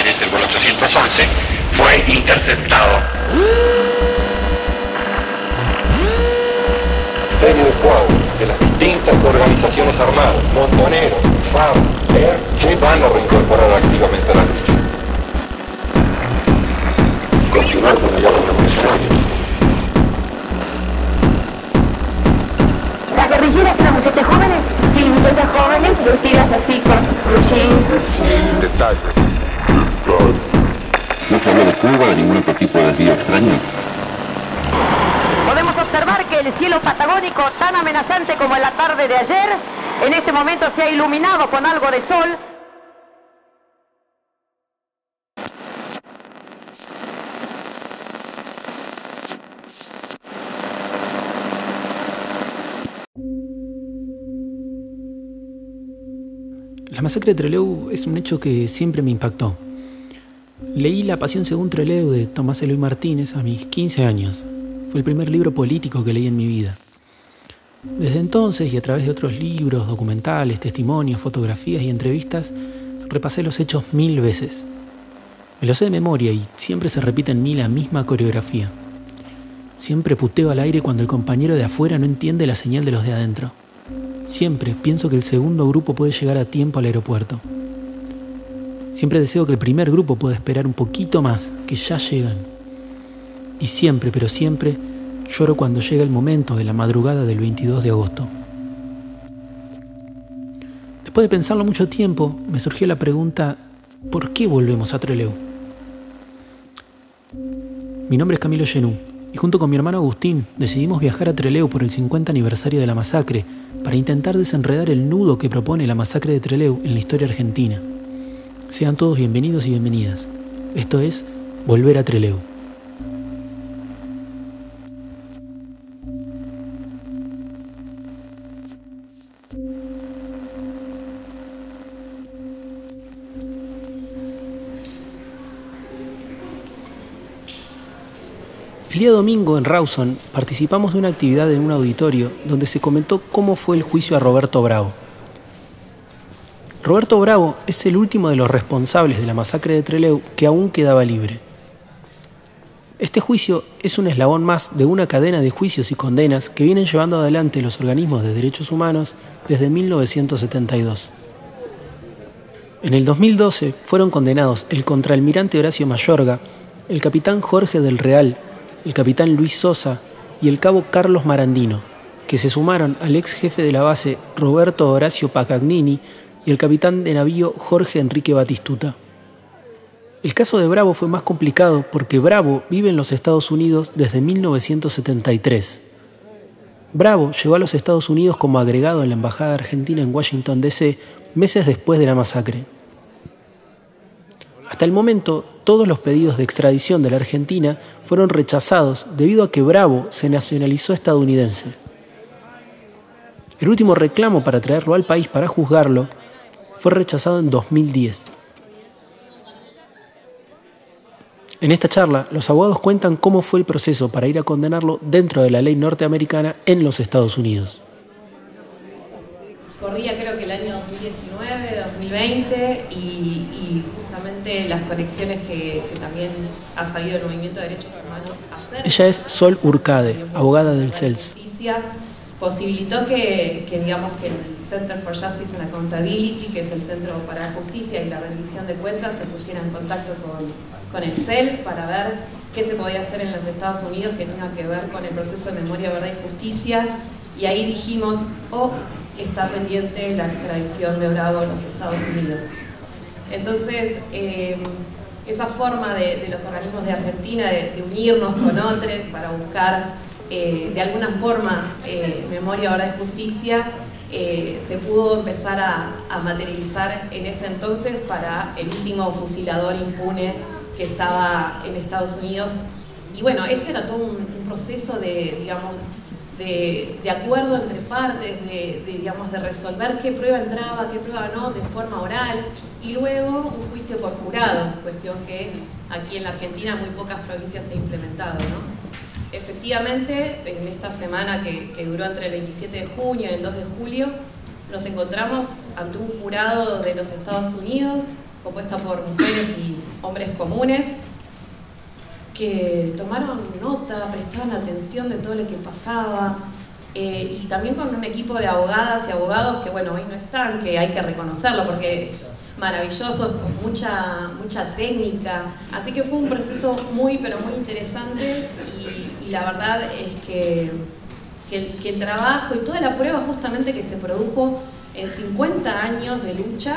es el vuelo 811, fue interceptado. serie de las distintas organizaciones armadas, montoneros, FAM, ER, se van a reincorporar activamente a la lucha. Continuar con el diálogo revolucionario. ¿Las guerrilleras eran muchachas jóvenes? Sí, muchachas jóvenes vestidas así con blue Detalle. No se habló de Cuba, de ningún otro tipo de desvío extraño. Podemos observar que el cielo patagónico, tan amenazante como en la tarde de ayer, en este momento se ha iluminado con algo de sol. La masacre de Trelew es un hecho que siempre me impactó. Leí La Pasión según Trelew de Tomás Eloy Martínez a mis 15 años. Fue el primer libro político que leí en mi vida. Desde entonces y a través de otros libros, documentales, testimonios, fotografías y entrevistas, repasé los hechos mil veces. Me lo sé de memoria y siempre se repite en mí la misma coreografía. Siempre puteo al aire cuando el compañero de afuera no entiende la señal de los de adentro. Siempre pienso que el segundo grupo puede llegar a tiempo al aeropuerto. Siempre deseo que el primer grupo pueda esperar un poquito más, que ya llegan. Y siempre, pero siempre, lloro cuando llega el momento de la madrugada del 22 de agosto. Después de pensarlo mucho tiempo, me surgió la pregunta, ¿por qué volvemos a Trelew? Mi nombre es Camilo Genú y junto con mi hermano Agustín decidimos viajar a Trelew por el 50 aniversario de la masacre para intentar desenredar el nudo que propone la masacre de Trelew en la historia argentina. Sean todos bienvenidos y bienvenidas. Esto es Volver a Trelew. El día domingo en Rawson participamos de una actividad en un auditorio donde se comentó cómo fue el juicio a Roberto Bravo. Roberto Bravo es el último de los responsables de la masacre de Trelew que aún quedaba libre. Este juicio es un eslabón más de una cadena de juicios y condenas que vienen llevando adelante los organismos de derechos humanos desde 1972. En el 2012 fueron condenados el contraalmirante Horacio Mayorga, el capitán Jorge del Real, el capitán Luis Sosa y el cabo Carlos Marandino, que se sumaron al ex jefe de la base Roberto Horacio Pacagnini y el capitán de navío Jorge Enrique Batistuta. El caso de Bravo fue más complicado porque Bravo vive en los Estados Unidos desde 1973. Bravo llegó a los Estados Unidos como agregado en la Embajada Argentina en Washington, D.C. meses después de la masacre. Hasta el momento, todos los pedidos de extradición de la Argentina fueron rechazados debido a que Bravo se nacionalizó estadounidense. El último reclamo para traerlo al país para juzgarlo fue rechazado en 2010. En esta charla, los abogados cuentan cómo fue el proceso para ir a condenarlo dentro de la ley norteamericana en los Estados Unidos. Corría creo que el año 2019, 2020 y, y justamente las conexiones que, que, también ha sabido el Movimiento de Derechos Humanos hacer. Ella es Sol Urcade, abogada del CELS. Posibilitó que, digamos que el Center for Justice and Accountability, que es el Centro para Justicia y la Rendición de Cuentas, se pusiera en contacto con, con el CELS para ver qué se podía hacer en los Estados Unidos que tenga que ver con el proceso de memoria, verdad y justicia. Y ahí dijimos, oh, está pendiente la extradición de Bravo a los Estados Unidos. Entonces, eh, esa forma de, de, los organismos de Argentina de, de unirnos con otros para buscar eh, de alguna forma eh, memoria, verdad y justicia, eh, se pudo empezar a, materializar en ese entonces para el último fusilador impune que estaba en Estados Unidos. Y bueno, esto era todo un, proceso de, digamos, de, de, acuerdo entre partes, de, de, digamos, de resolver qué prueba entraba, qué prueba no, de forma oral, y luego un juicio por jurados, cuestión que aquí en la Argentina muy pocas provincias se ha implementado. ¿no? Efectivamente, en esta semana que, duró entre el 27 de junio y el 2 de julio, nos encontramos ante un jurado de los Estados Unidos compuesta por mujeres y hombres comunes, que tomaron nota, prestaban atención de todo lo que pasaba, eh, y también con un equipo de abogadas y abogados que, bueno, hoy no están, que hay que reconocerlo porque maravillosos, con mucha, mucha técnica. Así que fue un proceso muy, pero muy interesante y, la verdad es que, que, el, trabajo y toda la prueba justamente que se produjo en 50 años de lucha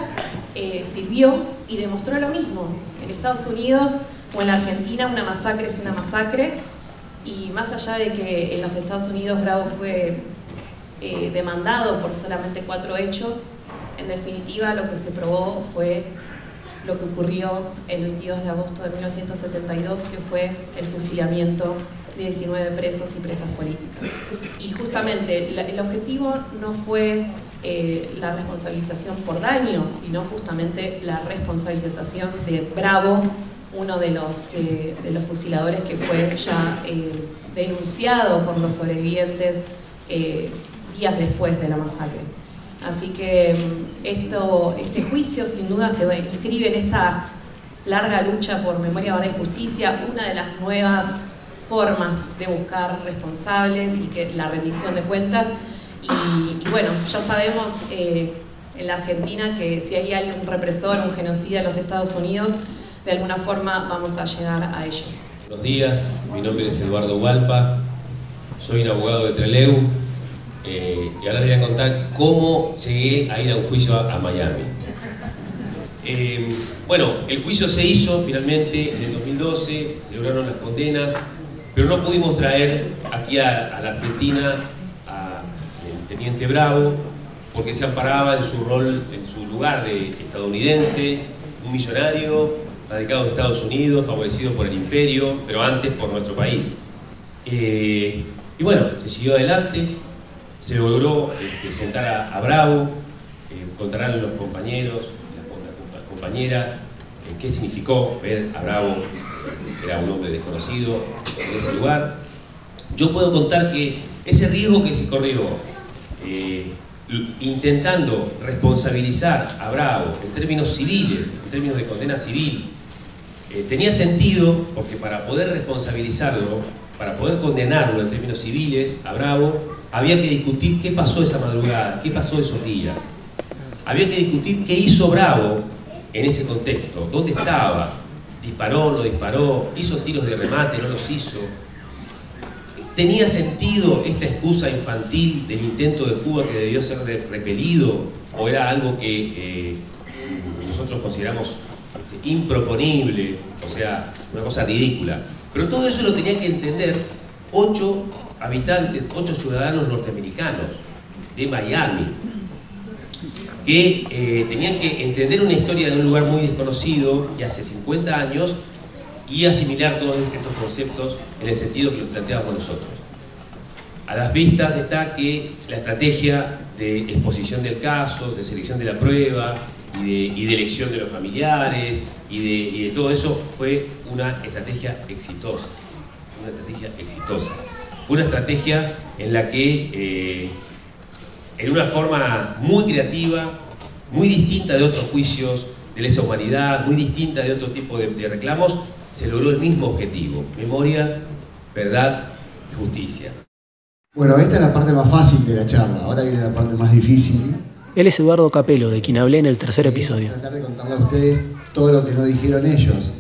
eh, sirvió y demostró lo mismo. En Estados Unidos o en la Argentina una masacre es una masacre y más allá de que en los Estados Unidos Bravo fue eh, demandado por solamente cuatro hechos, en definitiva lo que se probó fue lo que ocurrió el 22 de agosto de 1972, que fue el fusilamiento 19 presos y presas políticas. Y justamente el objetivo no fue eh, la responsabilización por daños, sino justamente la responsabilización de Bravo uno de los, de los fusiladores que fue ya eh, denunciado por los sobrevivientes eh, días después de la masacre. Así que mm, esto, este juicio sin duda se inscribe en esta larga lucha por memoria, verdad y justicia, una de las nuevas formas de buscar responsables y que la rendición de cuentas. Y, bueno, ya sabemos eh, en la Argentina que si hay algún represor, un genocida en los Estados Unidos, de alguna forma vamos a llegar a ellos. Buenos días, mi nombre es Eduardo Hualpa, soy un abogado de Treleu eh, y ahora les voy a contar cómo llegué a ir a un juicio a, Miami. Eh, bueno, el juicio se hizo finalmente en el 2012, se lograron las condenas, pero no pudimos traer aquí a, la Argentina al teniente Bravo porque se amparaba en su rol, en su lugar de estadounidense, un millonario radicado en Estados Unidos, favorecido por el imperio, pero antes por nuestro país. Eh, y bueno, se siguió adelante, se logró este, sentar a, Bravo, eh, contarán los compañeros, la, compañera, eh, qué significó ver a Bravo, era un hombre desconocido, en ese lugar. Yo puedo contar que ese riesgo que se corrió, intentando responsabilizar a Bravo en términos civiles, en términos de condena civil, eh, tenía sentido porque para poder responsabilizarlo, para poder condenarlo en términos civiles a Bravo, había que discutir qué pasó esa madrugada, qué pasó esos días. Había que discutir qué hizo Bravo en ese contexto, dónde estaba, disparó, no disparó, hizo tiros de remate, no los hizo. ¿Tenía sentido esta excusa infantil del intento de fuga que debió ser repelido o era algo que nosotros consideramos improponible, o sea, una cosa ridícula. Pero todo eso lo tenían que entender ocho habitantes, ocho ciudadanos norteamericanos de Miami, que eh, tenían que entender una historia de un lugar muy desconocido y hace 50 años y asimilar todos estos conceptos en el sentido que los planteábamos nosotros. A las vistas está que la estrategia de exposición del caso, de selección de la prueba, y de, elección de los familiares y de, todo eso fue una estrategia exitosa. Una estrategia exitosa. Fue una estrategia en la que, eh, en una forma muy creativa, muy distinta de otros juicios de lesa humanidad, muy distinta de otro tipo de, de reclamos, se logró el mismo objetivo, memoria, verdad y justicia. Bueno, esta es la parte más fácil de la charla, ahora viene la parte más difícil, él es Eduardo Capelo, de quien hablé en el tercer episodio. Tratar de contarle a ustedes todo lo que no dijeron ellos.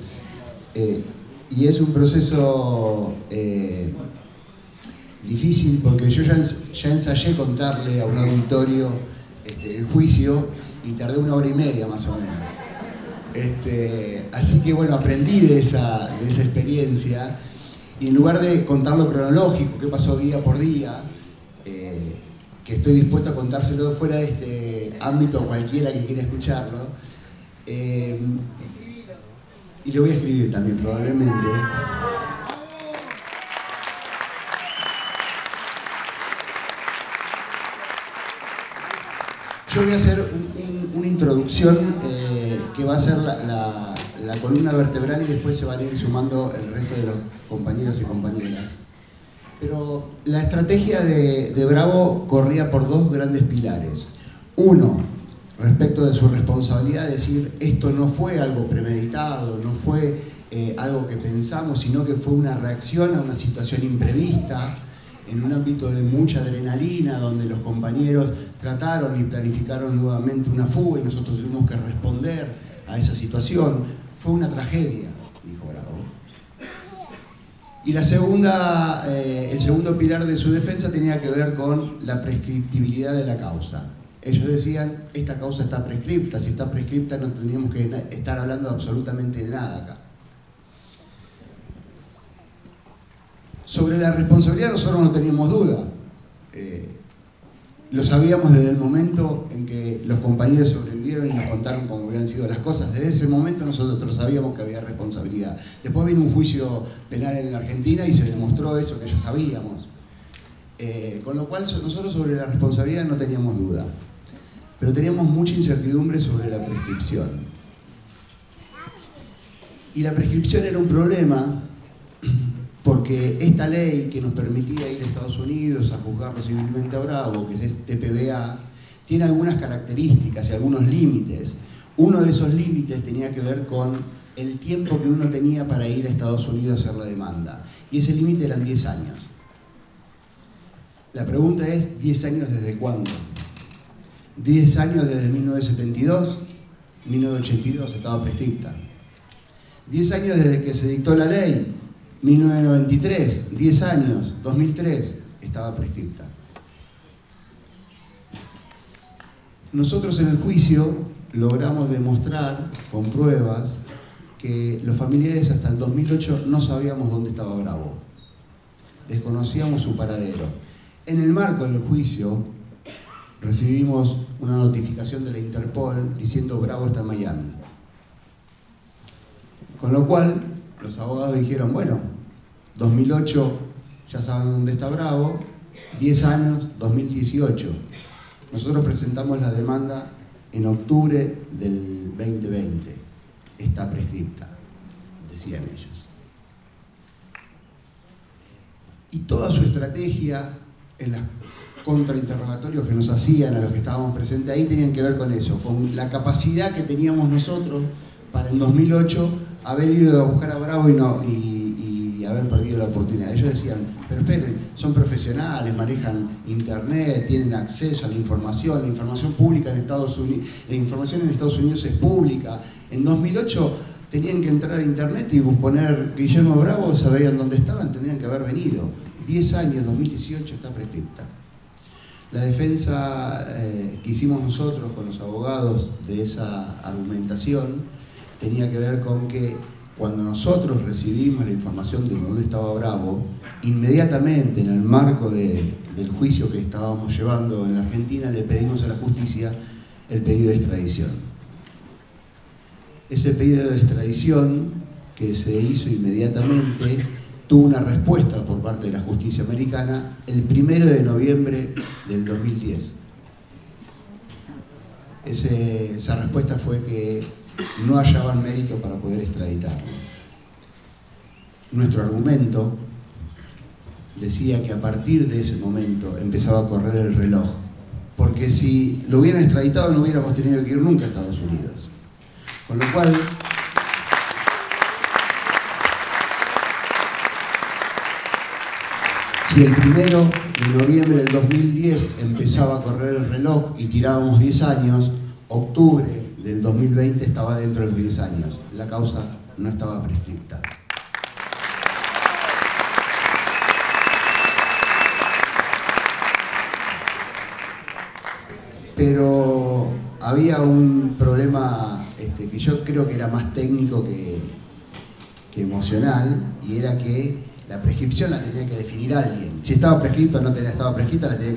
Eh, y es un proceso eh, difícil porque yo ya, ensayé contarle a un auditorio este, el juicio y tardé una hora y media más o menos. Este, así que bueno, aprendí de esa, de esa experiencia y en lugar de contarlo cronológico, qué pasó día por día, eh, que estoy dispuesto a contárselo fuera de este ámbito a cualquiera que quiera escucharlo. Eh, y lo voy a escribir también probablemente. Yo voy a hacer una introducción eh, que va a ser la, columna vertebral y después se van a ir sumando el resto de los compañeros y compañeras. Pero la estrategia de, Bravo corría por dos grandes pilares. Uno, respecto de su responsabilidad, decir, esto no fue algo premeditado, no fue eh, algo que pensamos, sino que fue una reacción a una situación imprevista, en un ámbito de mucha adrenalina, donde los compañeros trataron y planificaron nuevamente una fuga y nosotros tuvimos que responder a esa situación. Fue una tragedia, dijo Bravo. Y la segunda, eh, el segundo pilar de su defensa tenía que ver con la prescriptibilidad de la causa. Ellos decían, esta causa está prescripta, si está prescripta no tendríamos que estar hablando absolutamente de nada acá. Sobre la responsabilidad nosotros no teníamos duda. Eh, lo sabíamos desde el momento en que los compañeros sobrevivieron y nos contaron cómo habían sido las cosas. Desde ese momento nosotros sabíamos que había responsabilidad. Después vino un juicio penal en la Argentina y se demostró eso que ya sabíamos. Eh, con lo cual nosotros sobre la responsabilidad no teníamos duda. Pero teníamos mucha incertidumbre sobre la prescripción. Y la prescripción era un problema porque esta ley que nos permitía ir a Estados Unidos a juzgarlo civilmente a Bravo, que es este PBA, tiene algunas características y algunos límites. Uno de esos límites tenía que ver con el tiempo que uno tenía para ir a Estados Unidos a hacer la demanda. Y ese límite eran 10 años. La pregunta es, ¿10 años desde cuándo? 10 años desde 1972, 1982 estaba prescripta. 10 años desde que se dictó la ley, 1993, 10 años, 2003, estaba prescripta. Nosotros en el juicio logramos demostrar con pruebas que los familiares hasta el 2008 no sabíamos dónde estaba Bravo. Desconocíamos su paradero. En el marco del juicio recibimos una notificación de la Interpol diciendo Bravo está en Miami. Con lo cual los abogados dijeron, bueno, 2008 ya saben dónde está Bravo, 10 años, 2018. Nosotros presentamos la demanda en octubre del 2020. Está prescripta, decían ellos. Y toda su estrategia en los contrainterrogatorios que nos hacían a los que estábamos presentes ahí tenían que ver con eso, con la capacidad que teníamos nosotros para en 2008 haber ido a buscar a Bravo y no, haber perdido la oportunidad. Ellos decían, pero esperen, son profesionales, manejan internet, tienen acceso a la información, la información pública en Estados Unidos, la información en Estados Unidos es pública. En 2008 tenían que entrar a internet y poner Guillermo Bravo, sabrían dónde estaban, tendrían que haber venido. 10 años, 2018 está prescripta. La defensa eh, que hicimos nosotros con los abogados de esa argumentación tenía que ver con que cuando nosotros recibimos la información de dónde estaba Bravo, inmediatamente en el marco del juicio que estábamos llevando en la Argentina, le pedimos a la justicia el pedido de extradición. Ese pedido de extradición que se hizo inmediatamente tuvo una respuesta por parte de la justicia americana el primero de noviembre del 2010. esa respuesta fue que no hallaban mérito para poder extraditarlo. Nuestro argumento decía que a partir de ese momento empezaba a correr el reloj, porque si lo hubieran extraditado no hubiéramos tenido que ir nunca a Estados Unidos. Con lo cual, si el primero de noviembre del 2010 empezaba a correr el reloj y tirábamos 10 años, octubre del 2020 estaba dentro de los 10 años. La causa no estaba prescripta. Pero había un problema este, que yo creo que era más técnico que, emocional y era que la prescripción la tenía que definir alguien. Si estaba prescrito o no tenía, estaba prescrita, la tenía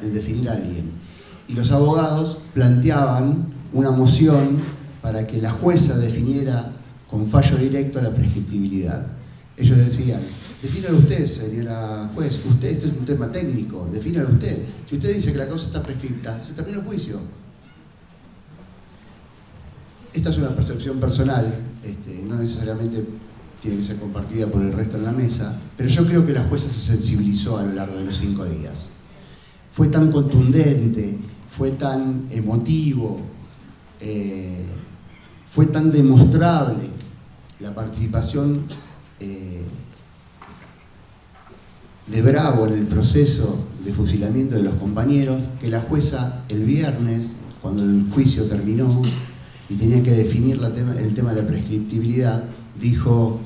que definir alguien. Y los abogados planteaban una moción para que la jueza definiera con fallo directo la prescriptibilidad. Ellos decían, defínalo usted, señora juez, usted, es un tema técnico, defínalo usted. Si usted dice que la causa está prescripta, se termina el juicio. Esta es una percepción personal, este, no necesariamente tiene que ser compartida por el resto en la mesa, pero yo creo que la jueza se sensibilizó a lo largo de los cinco días. Fue tan contundente, fue tan emotivo, eh, fue tan demostrable la participación eh, de Bravo en el proceso de fusilamiento de los compañeros que la jueza el viernes, cuando el juicio terminó y tenía que definir el tema de la prescriptibilidad, dijo,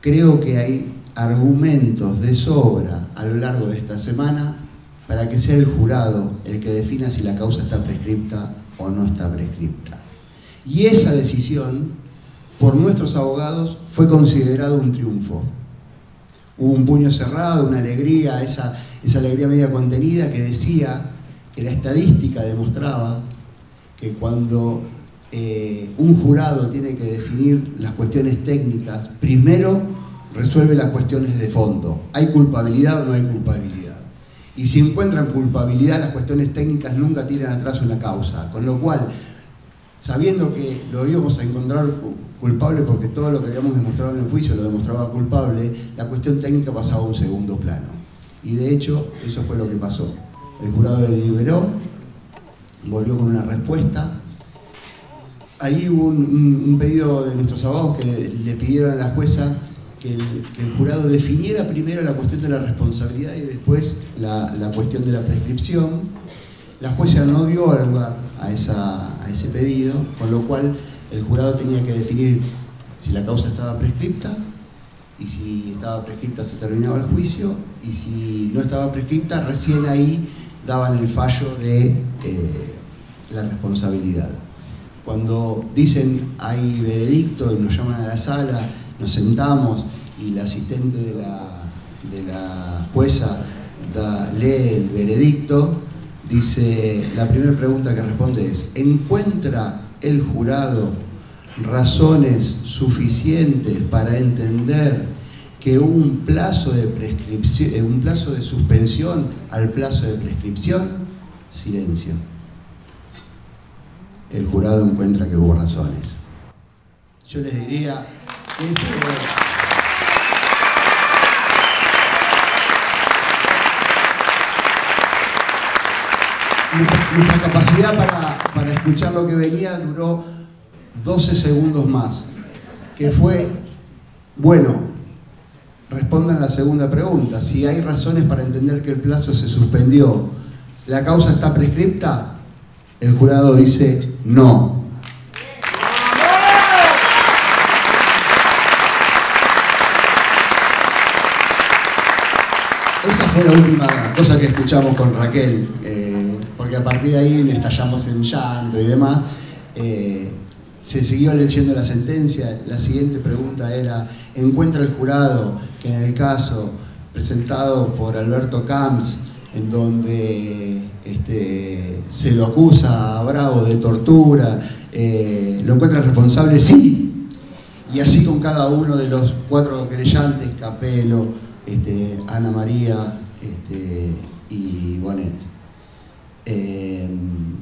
creo que hay argumentos de sobra a lo largo de esta semana para que sea el jurado el que defina si la causa está prescripta o no está prescripta. Y esa decisión, por nuestros abogados, fue considerado un triunfo. Hubo un puño cerrado, una alegría, esa, esa alegría media contenida que decía que la estadística demostraba que cuando eh, un jurado tiene que definir las cuestiones técnicas, primero resuelve las cuestiones de fondo. ¿Hay culpabilidad o no hay culpabilidad? Y si encuentran culpabilidad, las cuestiones técnicas nunca tiran atrás una causa. Con lo cual, sabiendo que lo íbamos a encontrar culpable porque todo lo que habíamos demostrado en el juicio lo demostraba culpable, la cuestión técnica pasaba a un segundo plano. Y de hecho, eso fue lo que pasó. El jurado deliberó, volvió con una respuesta. Ahí hubo un, pedido de nuestros abogados que le pidieron a la jueza que el, jurado definiera primero la cuestión de la responsabilidad y después la, cuestión de la prescripción. La jueza no dio lugar a, ese pedido, con lo cual el jurado tenía que definir si la causa estaba prescripta y si estaba prescripta se terminaba el juicio y si no estaba prescripta recién ahí daban el fallo de eh, la responsabilidad. Cuando dicen hay veredicto y nos llaman a la sala nos sentamos y la asistente de la, jueza lee el veredicto, dice, la primera pregunta que responde es, ¿encuentra el jurado razones suficientes para entender que un plazo de prescripción, eh, un plazo de suspensión al plazo de prescripción? Silencio. El jurado encuentra que hubo razones. Yo les diría, nuestra, capacidad para, para escuchar lo que venía duró 12 segundos más, que fue, bueno, respondan la segunda pregunta, si hay razones para entender que el plazo se suspendió, ¿la causa está prescripta? El jurado dice no. La última cosa que escuchamos con Raquel, eh, porque a partir de ahí estallamos en llanto y demás. Eh, se siguió leyendo la sentencia. La siguiente pregunta era, ¿encuentra el jurado que en el caso presentado por Alberto Camps, en donde este, se lo acusa a Bravo de tortura, eh, ¿lo encuentra responsable? Sí. Y así con cada uno de los cuatro querellantes, Capelo, este, Ana María, este, y Bonet. Em,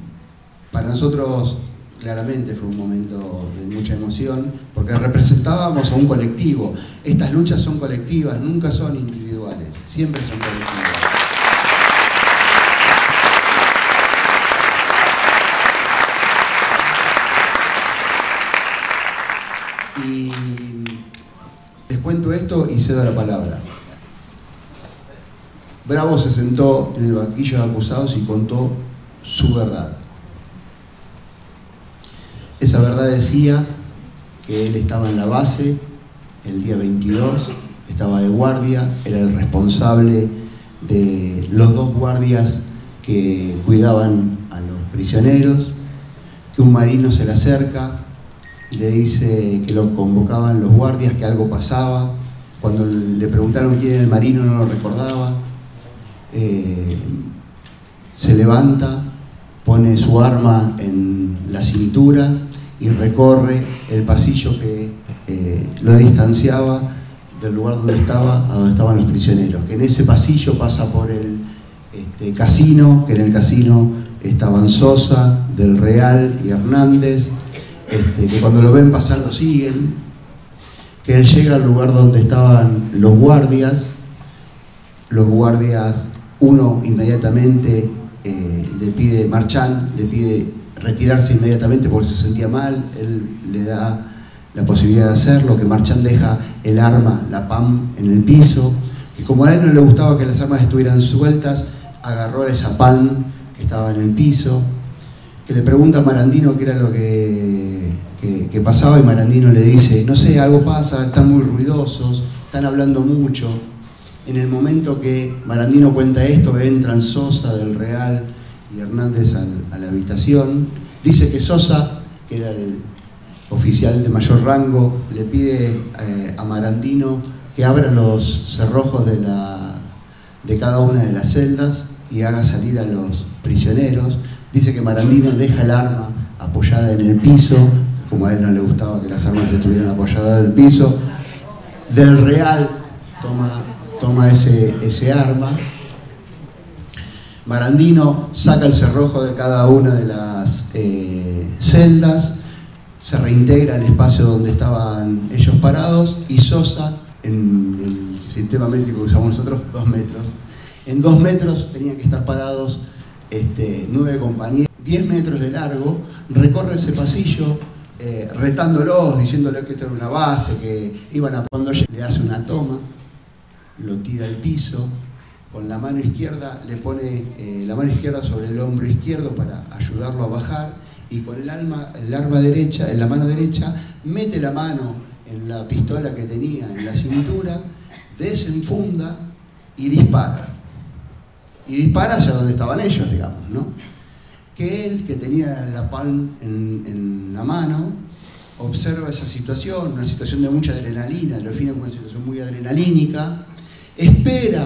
para nosotros claramente fue un momento de mucha emoción porque representábamos a un colectivo. Estas luchas son colectivas, nunca son individuales, siempre son colectivas. Y les cuento esto y cedo la palabra. Bravo se sentó en el banquillo de acusados y contó su verdad. Esa verdad decía que él estaba en la base el día 22, estaba de guardia, era el responsable de los dos guardias que cuidaban a los prisioneros, que un marino se le acerca y le dice que lo convocaban los guardias, que algo pasaba. Cuando le preguntaron quién era el marino no lo recordaba eh, se levanta, pone su arma en la cintura y recorre el pasillo que eh, lo distanciaba del lugar donde estaba a donde estaban los prisioneros. Que en ese pasillo pasa por el este, casino, que en el casino estaban Sosa, Del Real y Hernández, este, que cuando lo ven pasar lo siguen, que él llega al lugar donde estaban los guardias, los guardias uno inmediatamente eh, le pide, Marchand le pide retirarse inmediatamente porque se sentía mal, él le da la posibilidad de hacerlo, que Marchand deja el arma, la PAM, en el piso, que como a él no le gustaba que las armas estuvieran sueltas, agarró esa PAM que estaba en el piso, que le pregunta a Marandino qué era lo que, que, que pasaba y Marandino le dice, no sé, algo pasa, están muy ruidosos, están hablando mucho. En el momento que Marandino cuenta esto, entran Sosa del Real y Hernández a la habitación. Dice que Sosa, que era el oficial de mayor rango, le pide eh, a Marandino que abra los cerrojos de, de cada una de las celdas y haga salir a los prisioneros. Dice que Marandino deja el arma apoyada en el piso, como a él no le gustaba que las armas estuvieran apoyadas en el piso. Del Real toma, toma ese, ese arma. Marandino saca el cerrojo de cada una de las eh, celdas, se reintegra al espacio donde estaban ellos parados y Sosa, en el sistema métrico que usamos nosotros, dos metros. En dos metros tenían que estar parados este, nueve compañeros, diez metros de largo, recorre ese pasillo eh, retándolos, diciéndole que esto era una base, que iban a... Cuando le hace una toma, lo tira al piso, con la mano izquierda le pone eh, la mano izquierda sobre el hombro izquierdo para ayudarlo a bajar y con el, alma, el arma derecha, en la mano derecha, mete la mano en la pistola que tenía en la cintura, desenfunda y dispara. Y dispara hacia donde estaban ellos, digamos, ¿no? Que él, que tenía la palm en, en la mano, observa esa situación, una situación de mucha adrenalina, lo define como una situación muy adrenalínica, espera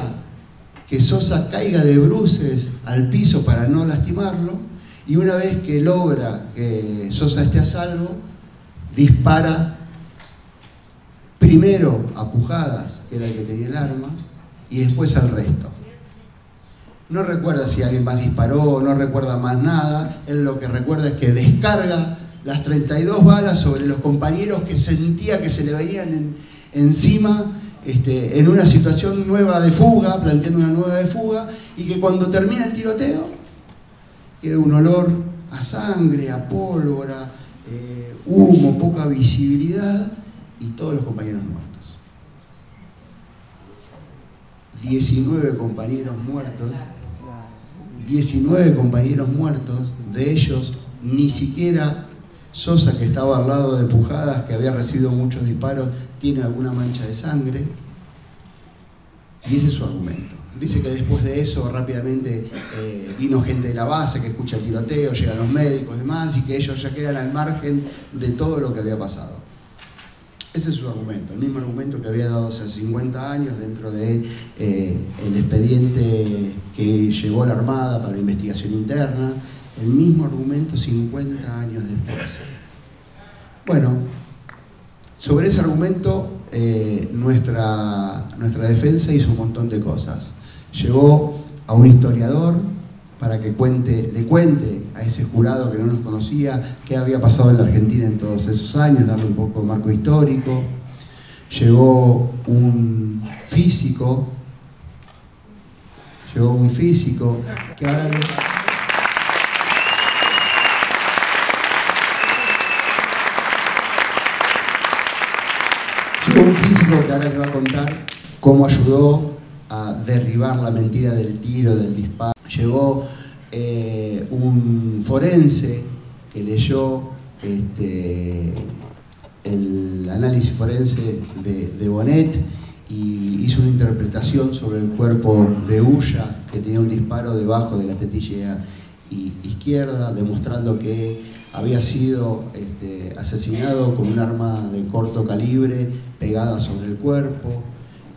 que Sosa caiga de bruces al piso para no lastimarlo, y una vez que logra que Sosa esté a salvo, dispara primero a Pujadas, que era el que tenía el arma, y después al resto. No recuerda si alguien más disparó, no recuerda más nada, él lo que recuerda es que descarga las 32 balas sobre los compañeros que sentía que se le venían en- encima este, en una situación nueva de fuga, planteando una nueva de fuga, y que cuando termina el tiroteo, queda un olor a sangre, a pólvora, eh, humo, poca visibilidad, y todos los compañeros muertos. 19 compañeros muertos, 19 compañeros muertos, de ellos ni siquiera Sosa, que estaba al lado de Pujadas, que había recibido muchos disparos, tiene alguna mancha de sangre. Y ese es su argumento. Dice que después de eso rápidamente eh, vino gente de la base que escucha el tiroteo, llegan los médicos y demás, y que ellos ya quedan al margen de todo lo que había pasado. Ese es su argumento, el mismo argumento que había dado hace 50 años dentro del de, eh, el expediente que llevó la Armada para la investigación interna, el mismo argumento 50 años después. Bueno, sobre ese argumento eh, nuestra, nuestra defensa hizo un montón de cosas. Llevó a un historiador para que cuente, le cuente a ese jurado que no nos conocía qué había pasado en la Argentina en todos esos años, darle un poco de marco histórico. Llegó un físico, llegó un físico que ahora le- Llegó un físico que ahora les va a contar cómo ayudó a derribar la mentira del tiro, del disparo. Llegó eh, un forense que leyó este, el análisis forense de, de Bonet y hizo una interpretación sobre el cuerpo de Ulla, que tenía un disparo debajo de la tetilla izquierda, demostrando que había sido este, asesinado con un arma de corto calibre pegada sobre el cuerpo.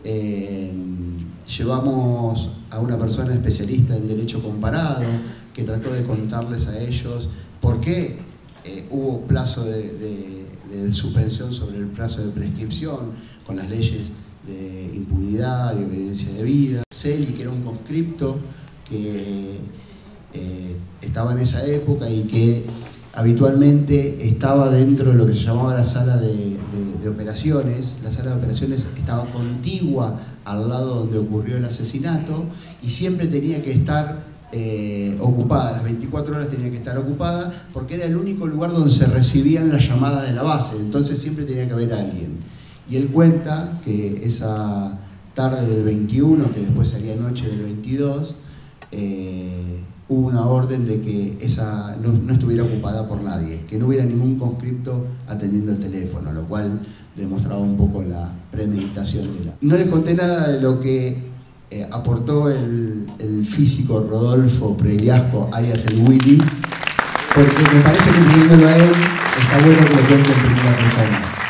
Eh, llevamos a una persona especialista en derecho comparado que trató de contarles a ellos por qué eh, hubo plazo de, de- suspensión sobre el plazo de prescripción con las leyes de impunidad y obediencia de vida. Celi, que era un conscripto que eh, estaba en esa época y que habitualmente estaba dentro de lo que se llamaba la sala de, operaciones. La sala de operaciones estaba contigua al lado donde ocurrió el asesinato y siempre tenía que estar eh, ocupada, las 24 horas tenía que estar ocupada, porque era el único lugar donde se recibían las llamadas de la base, entonces siempre tenía que haber alguien. Y él cuenta que esa tarde del 21, que después sería noche del 22, eh, hubo una orden de que esa no, estuviera ocupada por nadie, que no hubiera ningún conscripto atendiendo el teléfono, lo cual demostraba un poco la premeditación de la... No les conté nada de lo que eh, aportó el, el, físico Rodolfo Pregliasco, alias el Willy, porque me parece que teniéndolo a él está bueno que lo cuente en primera persona.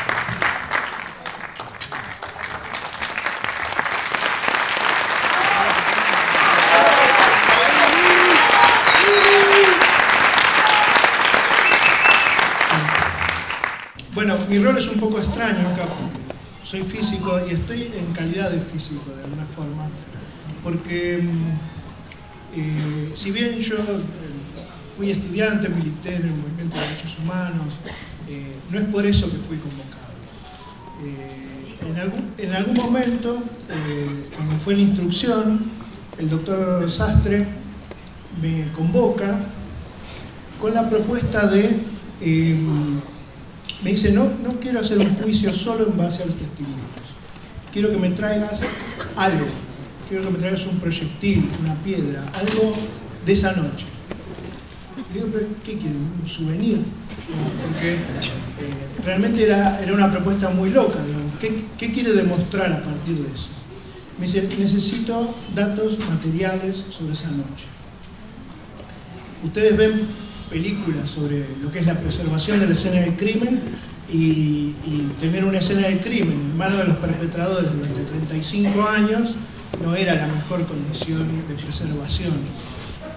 Es un poco extraño acá, porque soy físico y estoy en calidad de físico de alguna forma, porque mm, eh, si bien yo eh, fui estudiante, milité en el movimiento de derechos humanos, eh, no es por eso que fui convocado. En, algún, en, algún, momento, cuando fue la instrucción, el doctor Sastre me convoca con la propuesta de me dice, no, no quiero hacer un juicio solo en base a los testimonios. Quiero que me traigas algo. Quiero que me traigas un proyectil, una piedra, algo de esa noche. Le digo, ¿pero qué quiere? ¿Un souvenir? Porque eh, realmente era, era una propuesta muy loca. Digamos. ¿Qué, ¿Qué quiere demostrar a partir de eso? Me dice, necesito datos materiales sobre esa noche. Ustedes ven películas sobre lo que es la preservación de la escena del crimen y, tener una escena del crimen en manos de los perpetradores durante 35 años no era la mejor condición de preservación.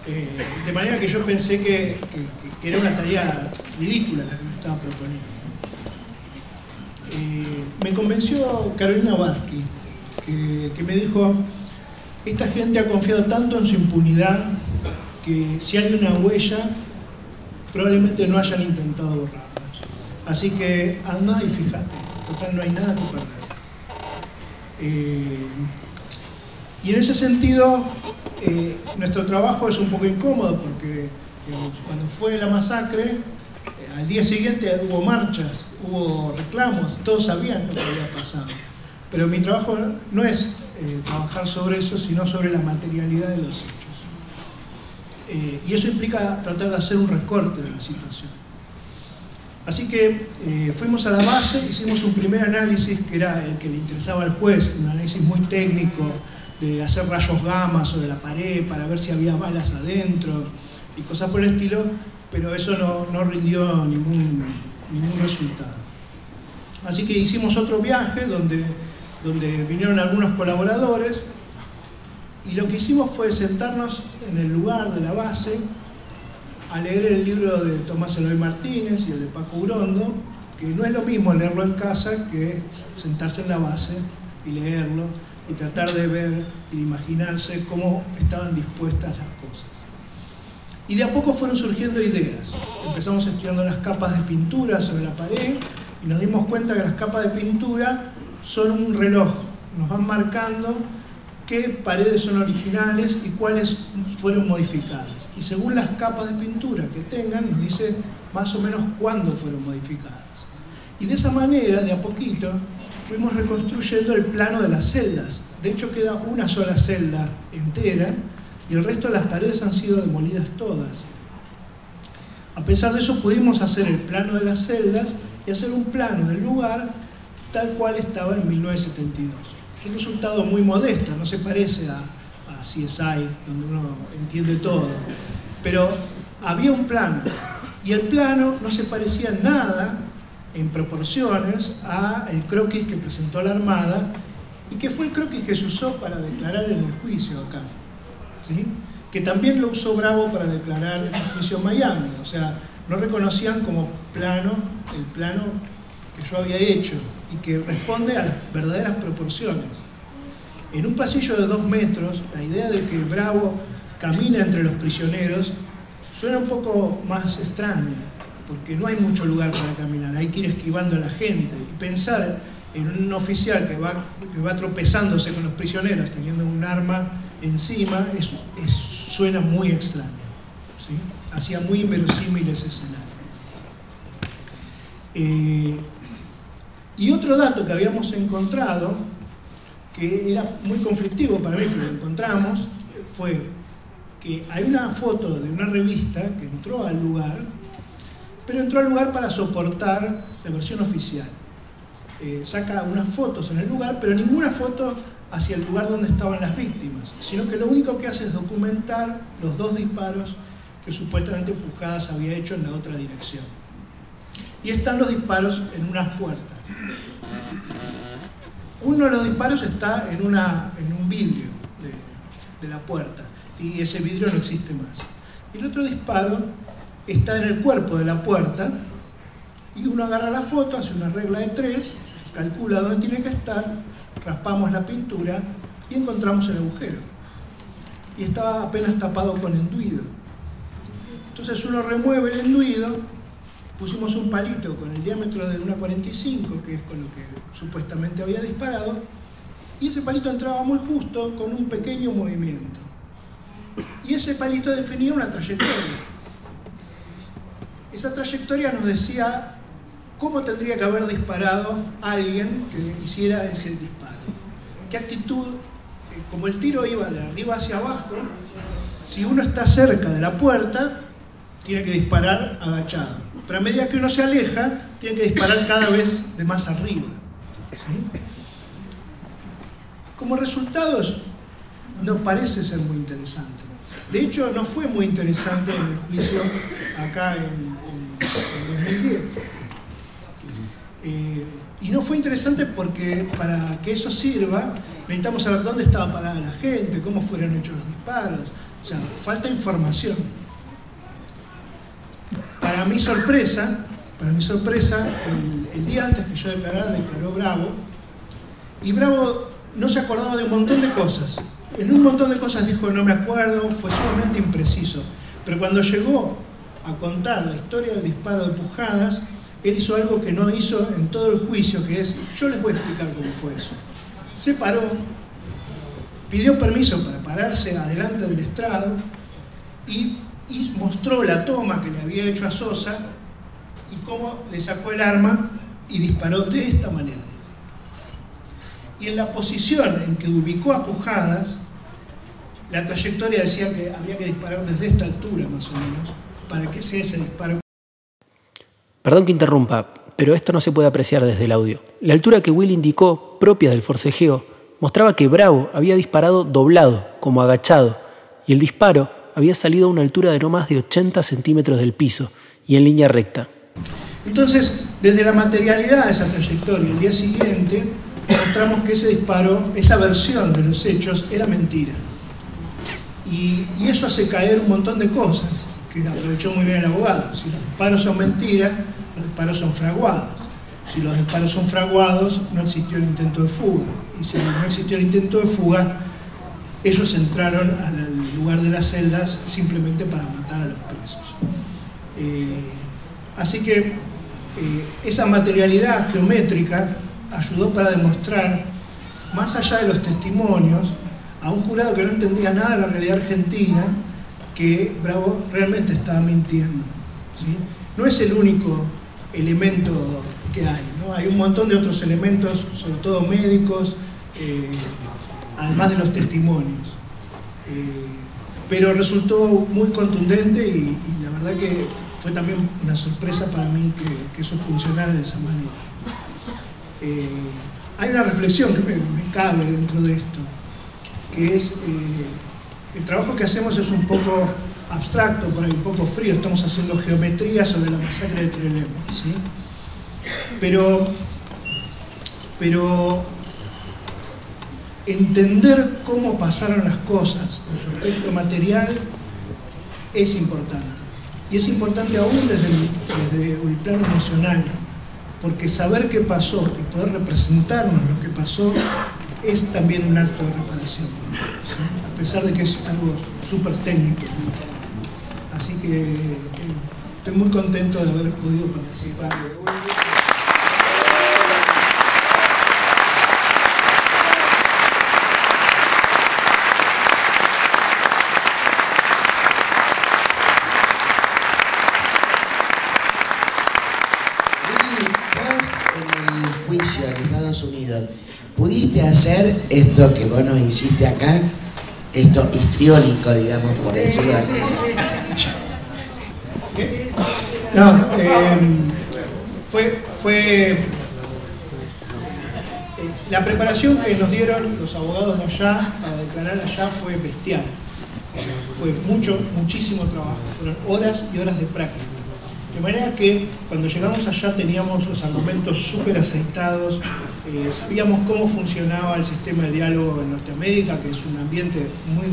Eh, de manera que yo pensé que, era una tarea ridícula la que me estaba proponiendo. Eh, me convenció Carolina Barky, que, que me dijo, esta gente ha confiado tanto en su impunidad que si hay una huella probablemente no hayan intentado borrarlas. Así que anda y fíjate, total no hay nada que perder. Eh, y en ese sentido, eh, nuestro trabajo es un poco incómodo porque cuando fue la masacre, eh, al día siguiente hubo marchas, hubo reclamos, todos sabían lo que había pasado. Pero mi trabajo no es trabajar sobre eso, sino sobre la materialidad de los hechos. Eh, y eso implica tratar de hacer un recorte de la situación. Así que eh, fuimos a la base, hicimos un primer análisis que era el que le interesaba al juez, un análisis muy técnico, de hacer rayos gamma sobre la pared para ver si había balas adentro y cosas por el estilo, pero eso no, no rindió ningún, ningún resultado. Así que hicimos otro viaje donde, donde vinieron algunos colaboradores y lo que hicimos fue sentarnos en el lugar de la base a leer el libro de Tomás Eloy Martínez y el de Paco Urondo, que no es lo mismo leerlo en casa que sentarse en la base y leerlo y tratar de ver y de imaginarse cómo estaban dispuestas las cosas. Y de a poco fueron surgiendo ideas. Empezamos estudiando las capas de pintura sobre la pared y nos dimos cuenta que las capas de pintura son un reloj, nos van marcando qué paredes son originales y cuáles fueron modificadas. Y según las capas de pintura que tengan, nos dice más o menos cuándo fueron modificadas. Y de esa manera, de a poquito, fuimos reconstruyendo el plano de las celdas. De hecho, queda una sola celda entera y el resto de las paredes han sido demolidas todas. A pesar de eso, pudimos hacer el plano de las celdas y hacer un plano del lugar tal cual estaba en 1972 es un resultado muy modesto, no se parece a, a CSI, donde uno entiende todo. Pero había un plano, y el plano no se parecía nada en proporciones a el croquis que presentó la Armada y que fue el croquis que se usó para declarar en el juicio acá. ¿sí? Que también lo usó Bravo para declarar en el juicio en Miami. O sea, no reconocían como plano el plano que yo había hecho y que responde a las verdaderas proporciones. En un pasillo de dos metros, la idea de que Bravo camina entre los prisioneros suena un poco más extraña, porque no hay mucho lugar para caminar, hay que ir esquivando a la gente. Y pensar en un oficial que va, que va tropezándose con los prisioneros, teniendo un arma encima, suena muy extraño. ¿sí? Hacía muy inverosímil ese escenario. Eh, y otro dato que habíamos encontrado, que era muy conflictivo para mí, pero lo encontramos, fue que hay una foto de una revista que entró al lugar, pero entró al lugar para soportar la versión oficial. Eh, saca unas fotos en el lugar, pero ninguna foto hacia el lugar donde estaban las víctimas, sino que lo único que hace es documentar los dos disparos que supuestamente Pujadas había hecho en la otra dirección. Y están los disparos en unas puertas. Uno de los disparos está en, una, en un vidrio de, de la puerta y ese vidrio no existe más. El otro disparo está en el cuerpo de la puerta y uno agarra la foto, hace una regla de tres, calcula dónde tiene que estar, raspamos la pintura y encontramos el agujero. Y estaba apenas tapado con enduido. Entonces uno remueve el enduido, pusimos un palito con el diámetro de una 45, que es con lo que supuestamente había disparado, y ese palito entraba muy justo con un pequeño movimiento. Y ese palito definía una trayectoria. Esa trayectoria nos decía cómo tendría que haber disparado alguien que hiciera ese disparo. ¿Qué actitud? Eh, como el tiro iba de arriba hacia abajo, si uno está cerca de la puerta, tiene que disparar agachado. Pero a medida que uno se aleja, tiene que disparar cada vez de más arriba. Como resultado, no parece ser muy interesante. De hecho, no fue muy interesante en el juicio acá en 2010. Eh, y no fue interesante porque para que eso sirva, necesitamos saber dónde estaba parada la gente, cómo fueron hechos los disparos. O sea, falta información. Para mi sorpresa, para mi sorpresa, el, el día antes que yo declarara, declaró Bravo, y Bravo no se acordaba de un montón de cosas. En un montón de cosas dijo, no me acuerdo, fue sumamente impreciso. Pero cuando llegó a contar la historia del disparo de Pujadas, él hizo algo que no hizo en todo el juicio, que es, yo les voy a explicar cómo fue eso. Se paró, pidió permiso para pararse adelante del estrado y, y mostró la toma que le había hecho a Sosa y cómo le sacó el arma y disparó de esta manera. Y en la posición en que ubicó a Pujadas, la trayectoria decía que había que disparar desde esta altura más o menos, para que sea ese disparo. Perdón que interrumpa, pero esto no se puede apreciar desde el audio. La altura que Will indicó, propia del forcejeo, mostraba que Bravo había disparado doblado, como agachado, y el disparo había salido a una altura de no más de 80 centímetros del piso y en línea recta. Entonces, desde la materialidad de esa trayectoria, el día siguiente, mostramos que ese disparo, esa versión de los hechos, era mentira. Y, eso hace caer un montón de cosas que aprovechó muy bien el abogado. Si los disparos son mentiras, los disparos son fraguados. Si los disparos son fraguados, no existió el intento de fuga. Y si no existió el intento de fuga, ellos entraron al lugar de las celdas simplemente para matar a los presos. Eh, así que eh, esa materialidad geométrica ayudó para demostrar, más allá de los testimonios, a un jurado que no entendía nada de la realidad argentina, que Bravo realmente estaba mintiendo. No es el único elemento que hay, hay un montón de otros elementos, sobre todo médicos, eh, además de los testimonios. Pero resultó muy contundente y, la verdad que fue también una sorpresa para mí que, eso funcionara de esa manera. Eh, hay una reflexión que me, cabe dentro de esto, que es, eh, el trabajo que hacemos es un poco abstracto, por ahí un poco frío, estamos haciendo geometría sobre la masacre de Trelew. Pero, pero entender cómo pasaron las cosas en su aspecto material es importante. Y es importante aún desde el, desde el plano emocional, porque saber qué pasó y poder representarnos lo que pasó es también un acto de reparación, a pesar de que es algo súper técnico. Así que eh, estoy muy contento de haber podido participar. Hacer esto que vos nos hiciste acá? Esto histriónico, digamos, por decirlo así. No, eh, fue, fue eh, la preparación que nos dieron los abogados de allá para declarar allá fue bestial. O sea, fue mucho, muchísimo trabajo, fueron horas y horas de práctica. De manera que cuando llegamos allá teníamos los argumentos súper aceitados, eh, sabíamos cómo funcionaba el sistema de diálogo en Norteamérica, que es un ambiente muy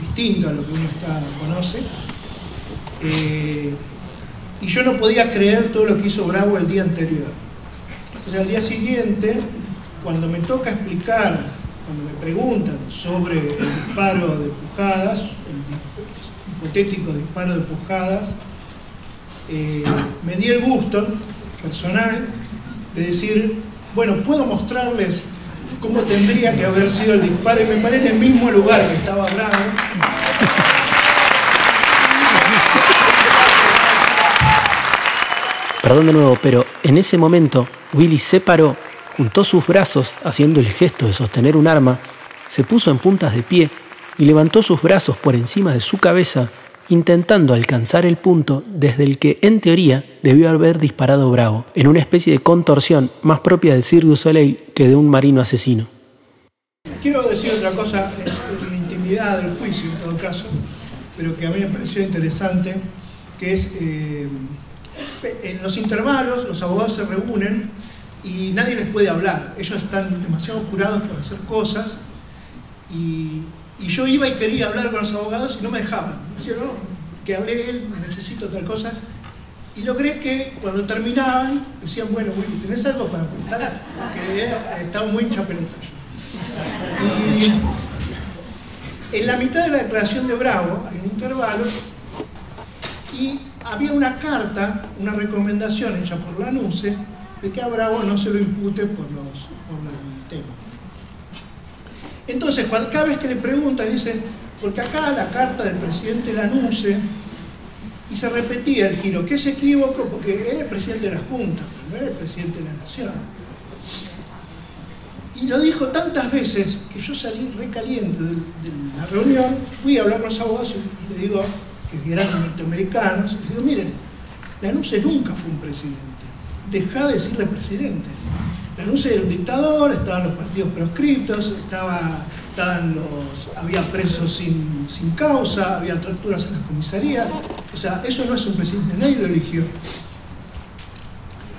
distinto a lo que uno está, conoce. Eh, y yo no podía creer todo lo que hizo Bravo el día anterior. Entonces al día siguiente, cuando me toca explicar, cuando me preguntan sobre el disparo de pujadas, el hipotético disparo de pujadas, eh, me di el gusto personal de decir, bueno, puedo mostrarles cómo tendría que haber sido el disparo y me paré en el mismo lugar que estaba Bravo. Perdón de nuevo, pero en ese momento Willy se paró, juntó sus brazos haciendo el gesto de sostener un arma, se puso en puntas de pie y levantó sus brazos por encima de su cabeza, intentando alcanzar el punto desde el que, en teoría, debió haber disparado Bravo, en una especie de contorsión más propia del Cirque du Soleil que de un marino asesino. Quiero decir otra cosa, es una intimidad del juicio en todo caso, pero que a mí me pareció interesante, que es, eh, en los intervalos los abogados se reúnen y nadie les puede hablar, ellos están demasiado apurados para hacer cosas y, y yo iba y quería hablar con los abogados y no me dejaban, decían, no, que hable él, necesito tal cosa. Y logré que cuando terminaban decían, bueno, Willy, ¿tenés algo para aportar? Porque estaba muy hinchapelota yo. Y en la mitad de la declaración de Bravo hay un intervalo y había una carta, una recomendación hecha por la NUCE de que a Bravo no se lo impute por, los. Entonces, cada vez que le preguntan, dicen, porque acá la carta del presidente Lanusse, y se repetía el giro, que se equivocó, porque era el presidente de la Junta, no era el presidente de la Nación. Y lo dijo tantas veces que yo salí recaliente de, de la reunión, fui a hablar con los abogados y, le digo, que eran norteamericanos, y le digo, miren, Lanusse nunca fue un presidente, dejá de decirle presidente. Lanusse era un dictador, estaban los partidos proscritos, estaba, estaban los, había presos sin, sin causa, había torturas en las comisarías, o sea, eso no es un presidente, nadie lo eligió.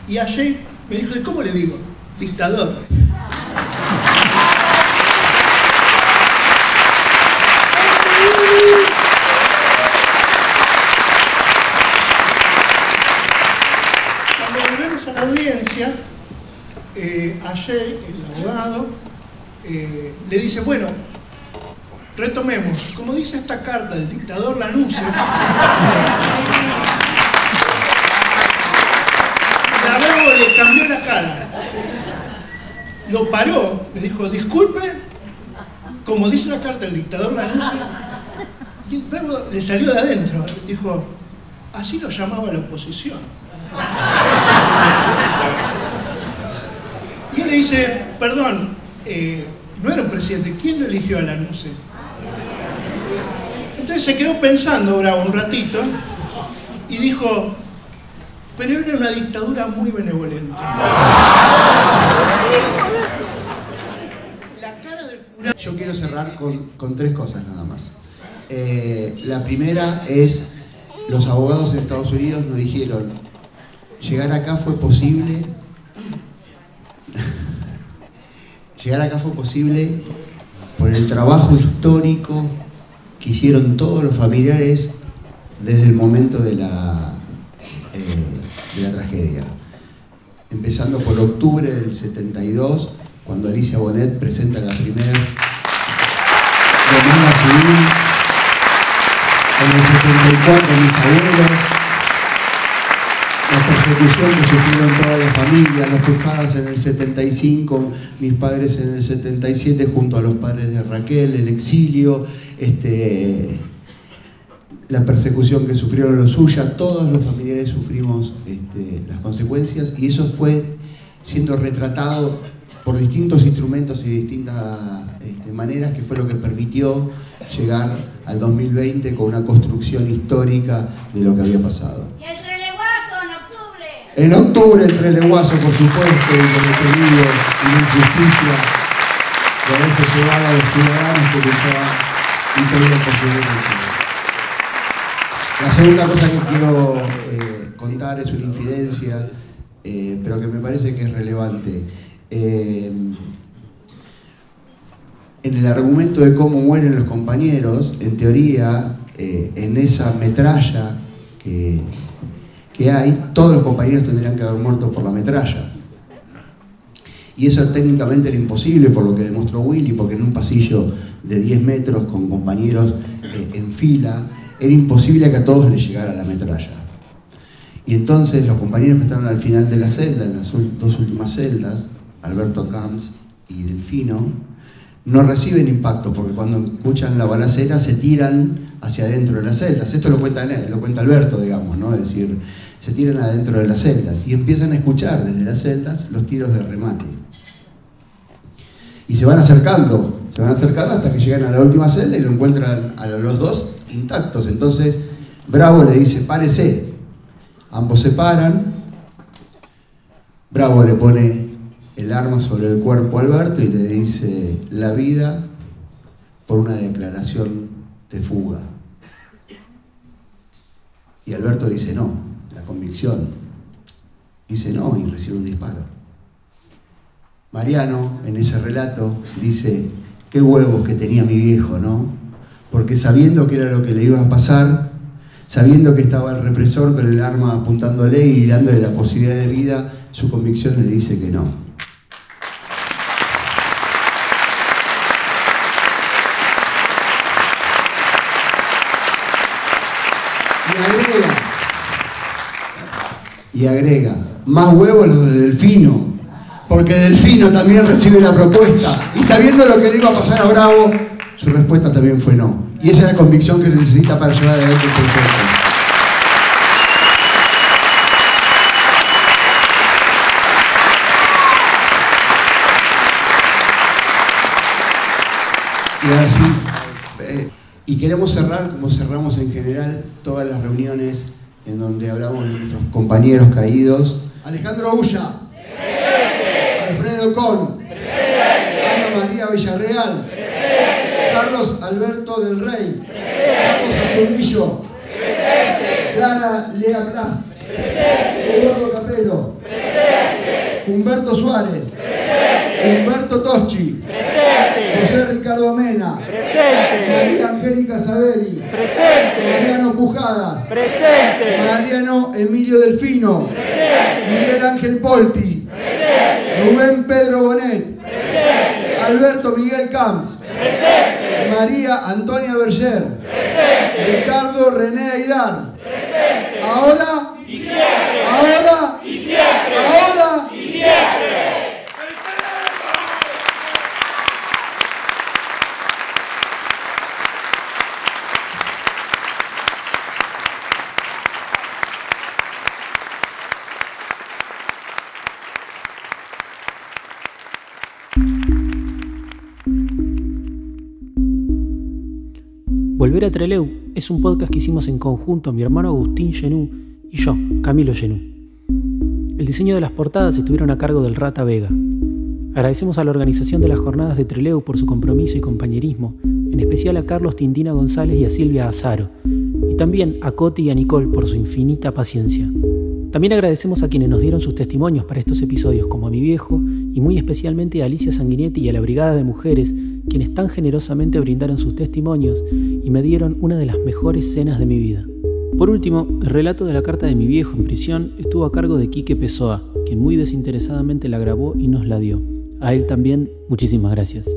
Y ayer me dijo, ¿y cómo le digo? Dictador. Cuando volvemos a la audiencia, el abogado eh, le dice, bueno, retomemos, como dice esta carta del dictador Lanusse, la Bravo le cambió la cara, lo paró, le dijo, disculpe, como dice la carta del dictador Lanusse, y el Bravo le salió de adentro, dijo, así lo llamaba la oposición. Dice, perdón, eh, no era un presidente, ¿quién lo eligió a Lanusse? Entonces se quedó pensando Bravo un ratito y dijo, pero era una dictadura muy benevolente. Yo quiero cerrar con, con tres cosas nada más. Eh, la primera es, los abogados en Estados Unidos nos dijeron, llegar acá fue posible, llegar acá fue posible por el trabajo histórico que hicieron todos los familiares desde el momento de la, eh, de la tragedia. Empezando por octubre del 72, cuando Alicia Bonet presenta la primera demanda civil. En el 74 mis abuelos, persecución que sufrieron toda la familia, las pujadas en el 75, mis padres en el 77 junto a los padres de Raquel, el exilio, este, la persecución que sufrieron los suyas, todos los familiares sufrimos este, las consecuencias y eso fue siendo retratado por distintos instrumentos y distintas este, maneras, que fue lo que permitió llegar al 2020 con una construcción histórica de lo que había pasado. ¿Y el Treleguazo en octubre? En octubre el Treleguazo, por supuesto, y el detenido y la injusticia de haberse llevado a los ciudadanos que pensaban impedir por su derecho. La segunda cosa que quiero eh, contar es una infidencia, eh, pero que me parece que es relevante. Eh, en el argumento de cómo mueren los compañeros, en teoría, en esa metralla que, que hay, todos los compañeros tendrían que haber muerto por la metralla. Y eso técnicamente era imposible por lo que demostró Willy, porque en un pasillo de 10 metros con compañeros eh, en fila, era imposible que a todos les llegara la metralla. Y entonces los compañeros que estaban al final de la celda, en las dos últimas celdas, Alberto Camps y Delfino, no reciben impacto porque cuando escuchan la balacera se tiran hacia adentro de las celdas. Esto lo cuenta, lo cuenta Alberto, digamos, ¿no? Es decir, se tiran adentro de las celdas y empiezan a escuchar desde las celdas los tiros de remate. Y se van acercando, se van acercando hasta que llegan a la última celda y lo encuentran a los dos intactos. Entonces Bravo le dice, párese. Ambos se paran. Bravo le pone el arma sobre el cuerpo a Alberto y le dice la vida por una declaración de fuga. Y Alberto dice no, la convicción. Dice no y recibe un disparo. Mariano, en ese relato, dice, qué huevos que tenía mi viejo, ¿no? Porque sabiendo que era lo que le iba a pasar, sabiendo que estaba el represor con el arma apuntándole y dándole la posibilidad de vida, su convicción le dice que no. Y agrega, más huevos los de Delfino, porque Delfino también recibe la propuesta. Y sabiendo lo que le iba a pasar a Bravo, su respuesta también fue no. Y esa es la convicción que se necesita para llevar adelante el proyecto. Y así, y queremos cerrar como cerramos en general todas las reuniones en donde hablamos de nuestros compañeros caídos. Alejandro Ulla. Alfredo Con. Ana María Villarreal. Carlos Alberto del Rey. Carlos Astudillo. Clara Lea Blas. Eduardo Capelo. Humberto Suárez. Humberto Toschi. José Ricardo Mena. María Angélica Sabelli. Mariano Pujadas. Mariano Emilio Delfino. Miguel Ángel Polti. Rubén Pedro Bonet. Alberto Miguel Camps. María Antonia Berger. Ricardo René Aidar. Ahora. Ahora. Ahora. Volver a Treleu es un podcast que hicimos en conjunto mi hermano Agustín Genú y yo, Camilo Genú. El diseño de las portadas estuvieron a cargo del Rata Vega. Agradecemos a la organización de las jornadas de Treleu por su compromiso y compañerismo, en especial a Carlos Tintina González y a Silvia Azaro, y también a Coti y a Nicole por su infinita paciencia. También agradecemos a quienes nos dieron sus testimonios para estos episodios, como a mi viejo y muy especialmente a Alicia Sanguinetti y a la Brigada de Mujeres, quienes tan generosamente brindaron sus testimonios y me dieron una de las mejores cenas de mi vida. Por último, el relato de la carta de mi viejo en prisión estuvo a cargo de Quique Pessoa, quien muy desinteresadamente la grabó y nos la dio. A él también, muchísimas gracias.